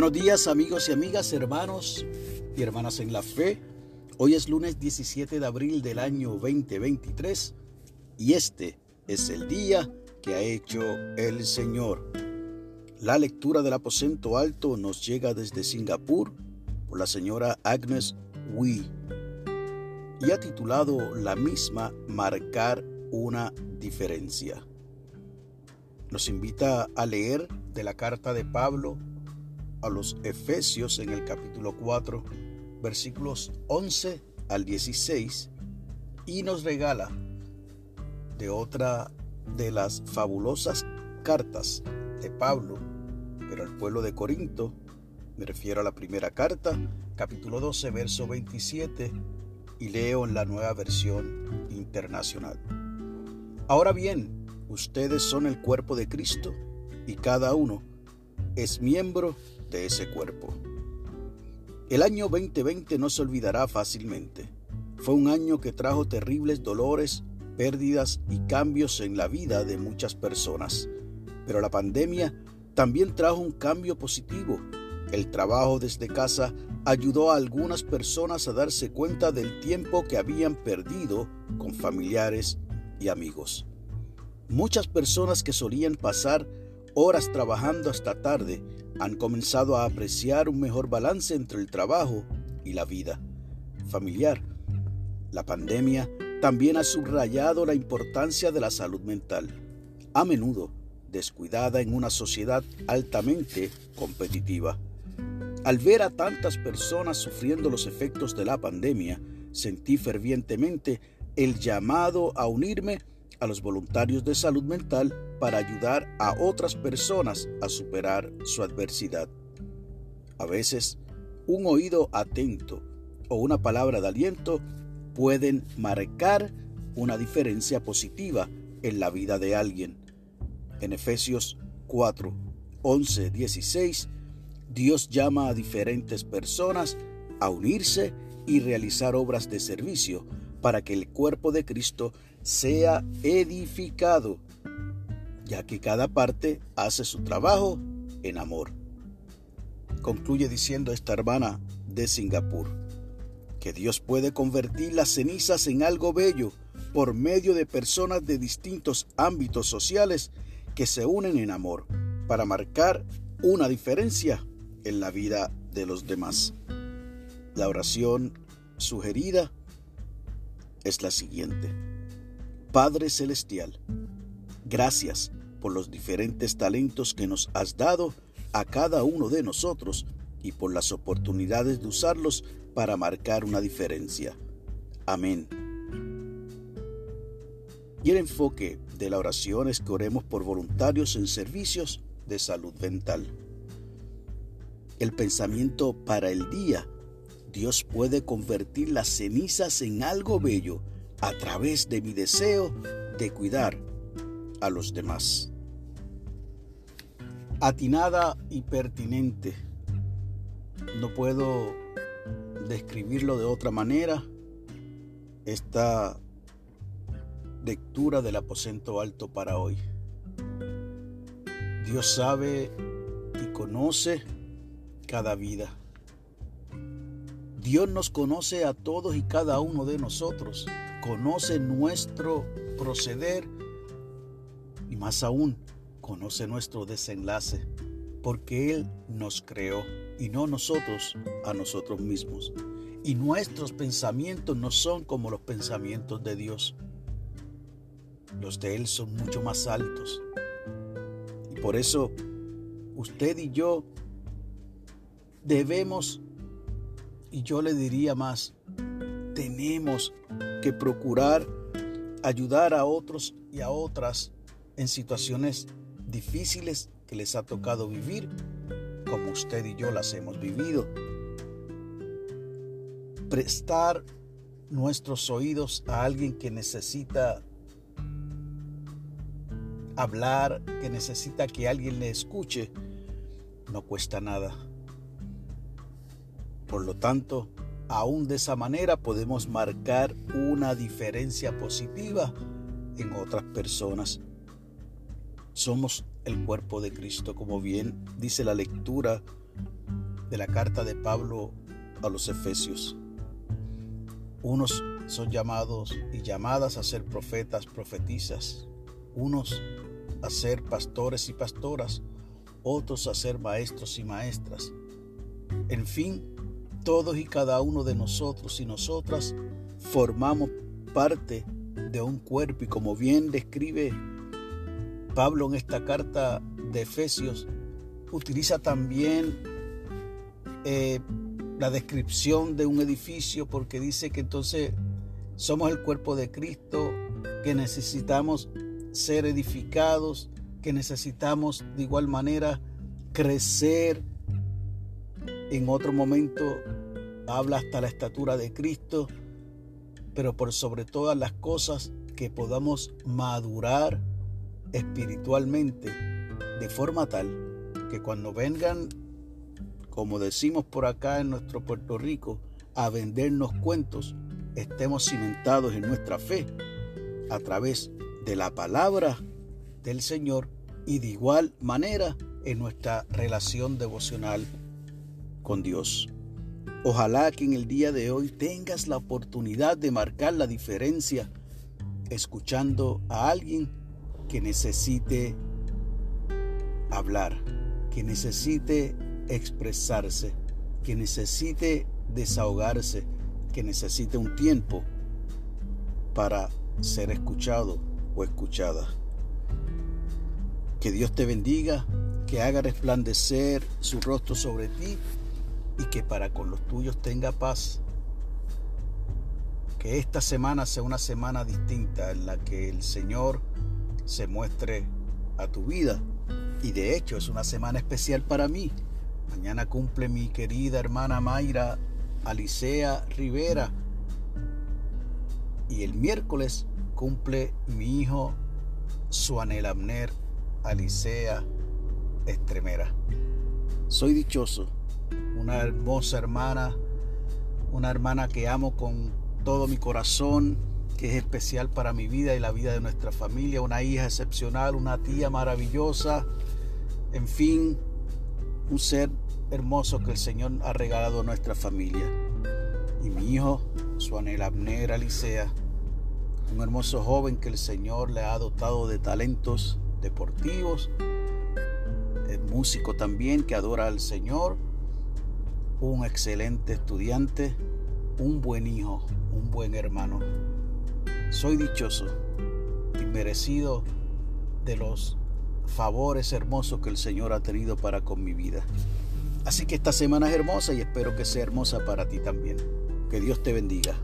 buenos días amigos y amigas, hermanos y hermanas en la fe. Hoy es lunes 17 de abril del año 2023 y este es el día que ha hecho el Señor. La lectura del aposento alto nos llega desde Singapur por la señora Agnes Wee y ha titulado la misma Marcar una diferencia. Nos invita a leer de la carta de Pablo a los Efesios en el capítulo 4, versículos 11 al 16, y nos regala de otra de las fabulosas cartas de Pablo, pero al pueblo de Corinto, me refiero a la primera carta, capítulo 12, verso 27, y leo en la nueva versión internacional. Ahora bien, ustedes son el cuerpo de Cristo y cada uno es miembro ese cuerpo. El año 2020 no se olvidará fácilmente. Fue un año que trajo terribles dolores, pérdidas y cambios en la vida de muchas personas. Pero la pandemia también trajo un cambio positivo. El trabajo desde casa ayudó a algunas personas a darse cuenta del tiempo que habían perdido con familiares y amigos. Muchas personas que solían pasar horas trabajando hasta tarde han comenzado a apreciar un mejor balance entre el trabajo y la vida familiar. La pandemia también ha subrayado la importancia de la salud mental, a menudo descuidada en una sociedad altamente competitiva. Al ver a tantas personas sufriendo los efectos de la pandemia, sentí fervientemente el llamado a unirme a los voluntarios de salud mental para ayudar a otras personas a superar su adversidad. A veces, un oído atento o una palabra de aliento pueden marcar una diferencia positiva en la vida de alguien. En Efesios 4, 11, 16, Dios llama a diferentes personas a unirse y realizar obras de servicio para que el cuerpo de Cristo sea edificado, ya que cada parte hace su trabajo en amor. Concluye diciendo esta hermana de Singapur, que Dios puede convertir las cenizas en algo bello por medio de personas de distintos ámbitos sociales que se unen en amor para marcar una diferencia en la vida de los demás. La oración sugerida es la siguiente. Padre Celestial, gracias por los diferentes talentos que nos has dado a cada uno de nosotros y por las oportunidades de usarlos para marcar una diferencia. Amén. Y el enfoque de la oración es que oremos por voluntarios en servicios de salud mental. El pensamiento para el día Dios puede convertir las cenizas en algo bello a través de mi deseo de cuidar a los demás. Atinada y pertinente. No puedo describirlo de otra manera. Esta lectura del aposento alto para hoy. Dios sabe y conoce cada vida. Dios nos conoce a todos y cada uno de nosotros, conoce nuestro proceder y más aún conoce nuestro desenlace, porque Él nos creó y no nosotros a nosotros mismos. Y nuestros pensamientos no son como los pensamientos de Dios. Los de Él son mucho más altos. Y por eso usted y yo debemos y yo le diría más, tenemos que procurar ayudar a otros y a otras en situaciones difíciles que les ha tocado vivir, como usted y yo las hemos vivido. Prestar nuestros oídos a alguien que necesita hablar, que necesita que alguien le escuche, no cuesta nada. Por lo tanto, aún de esa manera podemos marcar una diferencia positiva en otras personas. Somos el cuerpo de Cristo, como bien dice la lectura de la carta de Pablo a los Efesios. Unos son llamados y llamadas a ser profetas, profetizas, unos a ser pastores y pastoras, otros a ser maestros y maestras. En fin, todos y cada uno de nosotros y nosotras formamos parte de un cuerpo y como bien describe Pablo en esta carta de Efesios, utiliza también eh, la descripción de un edificio porque dice que entonces somos el cuerpo de Cristo, que necesitamos ser edificados, que necesitamos de igual manera crecer. En otro momento habla hasta la estatura de Cristo, pero por sobre todas las cosas que podamos madurar espiritualmente de forma tal que cuando vengan, como decimos por acá en nuestro Puerto Rico, a vendernos cuentos, estemos cimentados en nuestra fe a través de la palabra del Señor y de igual manera en nuestra relación devocional con Dios. Ojalá que en el día de hoy tengas la oportunidad de marcar la diferencia escuchando a alguien que necesite hablar, que necesite expresarse, que necesite desahogarse, que necesite un tiempo para ser escuchado o escuchada. Que Dios te bendiga, que haga resplandecer su rostro sobre ti y que para con los tuyos tenga paz. Que esta semana sea una semana distinta en la que el Señor se muestre a tu vida. Y de hecho es una semana especial para mí. Mañana cumple mi querida hermana Mayra Alicea Rivera. Y el miércoles cumple mi hijo Suanel Abner Alicea Estremera. Soy dichoso una hermosa hermana, una hermana que amo con todo mi corazón, que es especial para mi vida y la vida de nuestra familia, una hija excepcional, una tía maravillosa, en fin, un ser hermoso que el Señor ha regalado a nuestra familia. Y mi hijo, Suanel Abner Alicea, un hermoso joven que el Señor le ha dotado de talentos deportivos, es músico también que adora al Señor un excelente estudiante, un buen hijo, un buen hermano. Soy dichoso y merecido de los favores hermosos que el Señor ha tenido para con mi vida. Así que esta semana es hermosa y espero que sea hermosa para ti también. Que Dios te bendiga.